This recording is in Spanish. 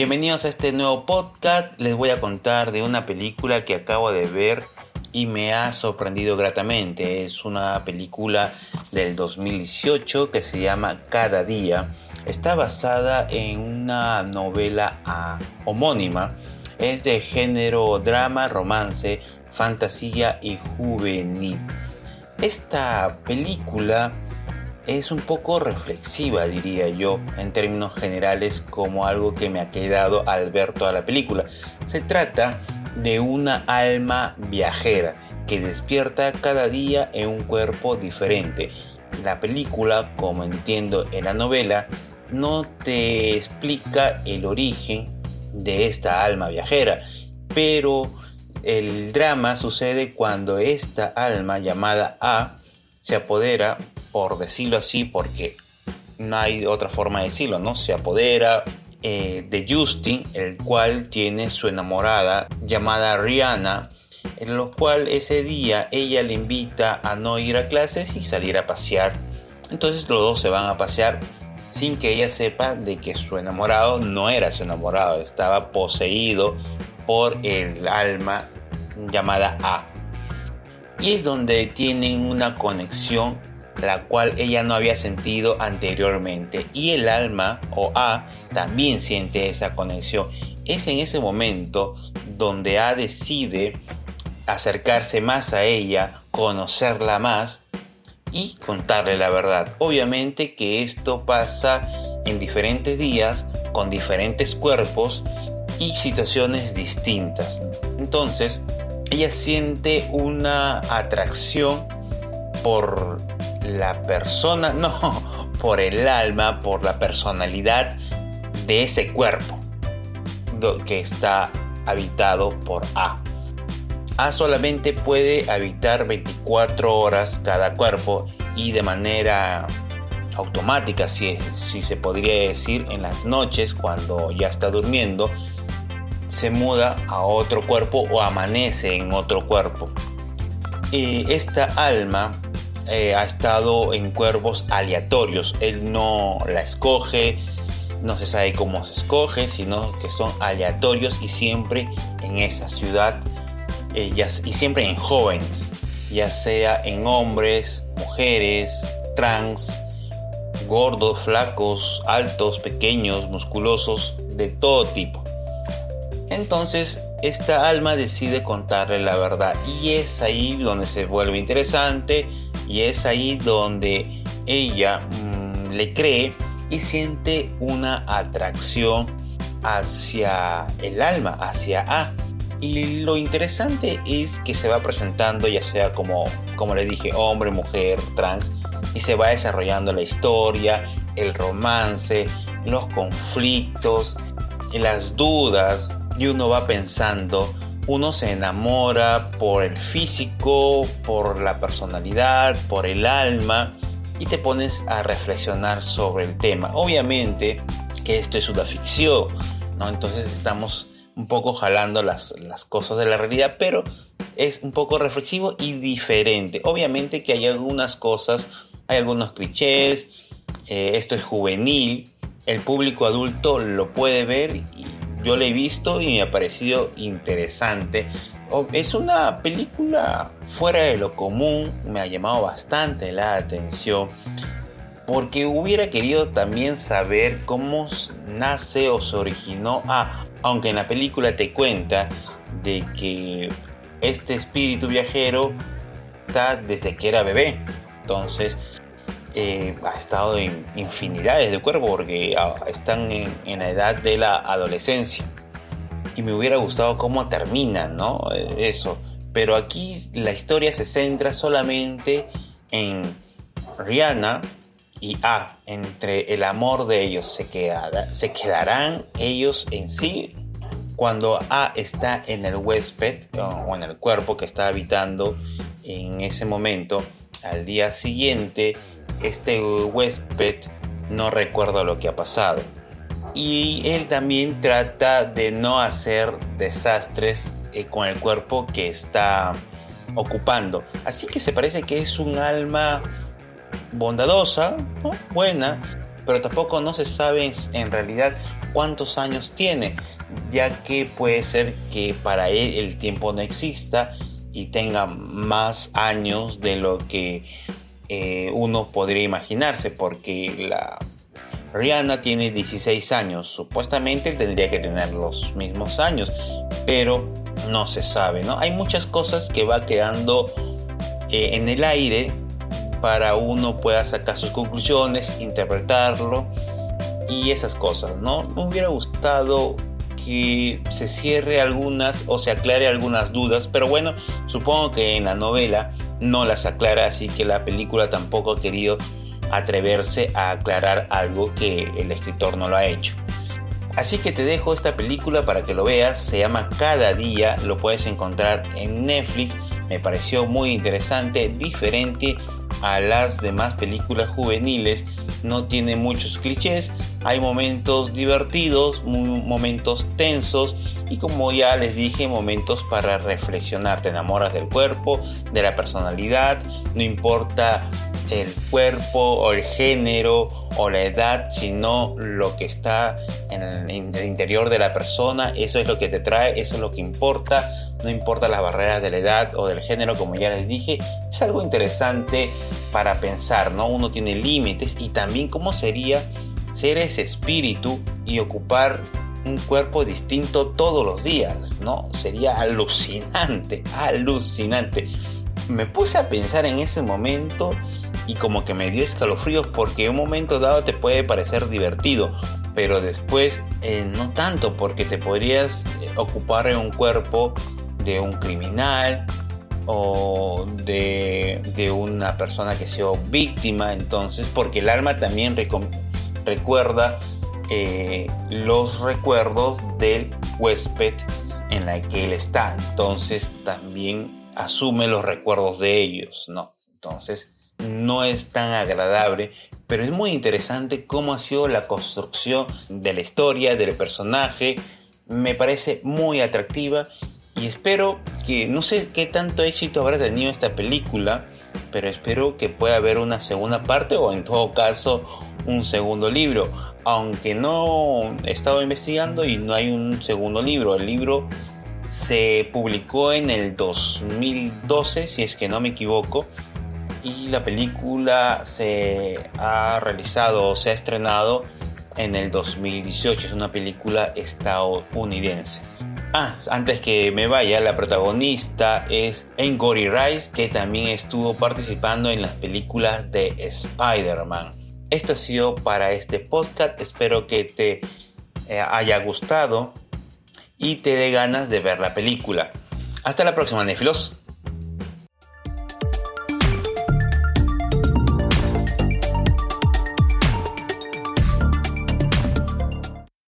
Bienvenidos a este nuevo podcast. Les voy a contar de una película que acabo de ver y me ha sorprendido gratamente. Es una película del 2018 que se llama Cada día. Está basada en una novela ah, homónima. Es de género drama, romance, fantasía y juvenil. Esta película es un poco reflexiva, diría yo, en términos generales, como algo que me ha quedado al ver toda la película. Se trata de una alma viajera que despierta cada día en un cuerpo diferente. La película, como entiendo en la novela, no te explica el origen de esta alma viajera, pero el drama sucede cuando esta alma llamada A se apodera por decirlo así, porque no hay otra forma de decirlo, ¿no? Se apodera eh, de Justin, el cual tiene su enamorada llamada Rihanna, en lo cual ese día ella le invita a no ir a clases y salir a pasear. Entonces los dos se van a pasear sin que ella sepa de que su enamorado no era su enamorado, estaba poseído por el alma llamada A. Y es donde tienen una conexión la cual ella no había sentido anteriormente. Y el alma o A también siente esa conexión. Es en ese momento donde A decide acercarse más a ella, conocerla más y contarle la verdad. Obviamente que esto pasa en diferentes días, con diferentes cuerpos y situaciones distintas. Entonces, ella siente una atracción por la persona, no, por el alma, por la personalidad de ese cuerpo que está habitado por A. A solamente puede habitar 24 horas cada cuerpo y de manera automática, si, si se podría decir, en las noches cuando ya está durmiendo, se muda a otro cuerpo o amanece en otro cuerpo. Y esta alma eh, ha estado en cuervos aleatorios. Él no la escoge, no se sabe cómo se escoge, sino que son aleatorios y siempre en esa ciudad eh, y siempre en jóvenes, ya sea en hombres, mujeres, trans, gordos, flacos, altos, pequeños, musculosos, de todo tipo. Entonces, esta alma decide contarle la verdad y es ahí donde se vuelve interesante y es ahí donde ella mm, le cree y siente una atracción hacia el alma, hacia A. Y lo interesante es que se va presentando ya sea como, como le dije, hombre, mujer, trans, y se va desarrollando la historia, el romance, los conflictos, las dudas, y uno va pensando uno se enamora por el físico, por la personalidad, por el alma y te pones a reflexionar sobre el tema. Obviamente que esto es una ficción, ¿no? Entonces estamos un poco jalando las, cosas de la realidad, pero es un poco reflexivo y diferente. Obviamente que hay algunas cosas, hay algunos clichés, eh, esto es juvenil, el público adulto lo puede ver yo la he visto y me ha parecido interesante. Es una película fuera de lo común, me ha llamado bastante la atención porque hubiera querido también saber cómo nace o se originó a, aunque en la película te cuenta de que este espíritu viajero está desde que era bebé. Entonces, eh, ha estado en infinidades de cuerpos porque ah, están en, la edad de la adolescencia. Y me hubiera gustado cómo termina, ¿no? Eh, eso. Pero aquí la historia se centra solamente en Rihanna y A. entre el amor de ellos. Se, se quedarán ellos en sí cuando A está en el huésped o en el cuerpo que está habitando en ese momento. Al día siguiente este huésped no recuerda lo que ha pasado. Y él también trata de no hacer desastres eh, con el cuerpo que está ocupando. Así que se parece que es un alma bondadosa, buena, pero tampoco no se sabe en realidad cuántos años tiene, ya que puede ser que para él el tiempo no exista y tenga más años de lo que eh, uno podría imaginarse, porque la Rihanna tiene 16 años, supuestamente tendría que tener los mismos años, pero no se sabe, ¿no? Hay muchas cosas que va quedando eh, en el aire para uno pueda sacar sus conclusiones, interpretarlo y esas cosas, ¿no? Me hubiera gustado que se cierre algunas o se aclare algunas dudas, pero bueno, supongo que en la novela no las aclara, así que la película tampoco ha querido atreverse a aclarar algo que el escritor no lo ha hecho. Así que te dejo esta película para que lo veas, se llama Cada día, lo puedes encontrar en Netflix, me pareció muy interesante, diferente a las demás películas juveniles, no tiene muchos clichés, hay momentos divertidos, momentos tensos y como ya les dije, momentos para reflexionar, te enamoras del cuerpo, de la personalidad, no importa el cuerpo o el género o la edad, sino lo que está en el, interior de la persona, eso es lo que te trae, eso es lo que importa, no importa las barreras de la edad o del género, como ya les dije, es algo interesante para pensar, ¿no? Uno tiene límites y también cómo sería ser ese espíritu y ocupar un cuerpo distinto todos los días, ¿no? Sería alucinante, alucinante. Me puse a pensar en ese momento y como que me dio escalofríos porque un momento dado te puede parecer divertido, pero después eh, no tanto porque te podrías eh, ocupar en un cuerpo de un criminal o de, una persona que sea víctima, entonces, porque el alma también recuerda eh, los recuerdos del huésped en la que él está, entonces también asume los recuerdos de ellos, ¿no? Entonces no es tan agradable, pero es muy interesante cómo ha sido la construcción de la historia, del personaje, me parece muy atractiva y espero que, no sé qué tanto éxito habrá tenido esta película, pero espero que pueda haber una segunda parte o en todo caso un segundo libro. Aunque no he estado investigando y no hay un segundo libro. El libro se publicó en el 2012, si es que no me equivoco. Y la película se ha realizado o se ha estrenado en el 2018. Es una película estadounidense. Ah, antes que me vaya, la protagonista es Angry Rice, que también estuvo participando en las películas de Spider-Man. Esto ha sido para este podcast. Espero que te eh, haya gustado y te dé ganas de ver la película. Hasta la próxima, Nefilos.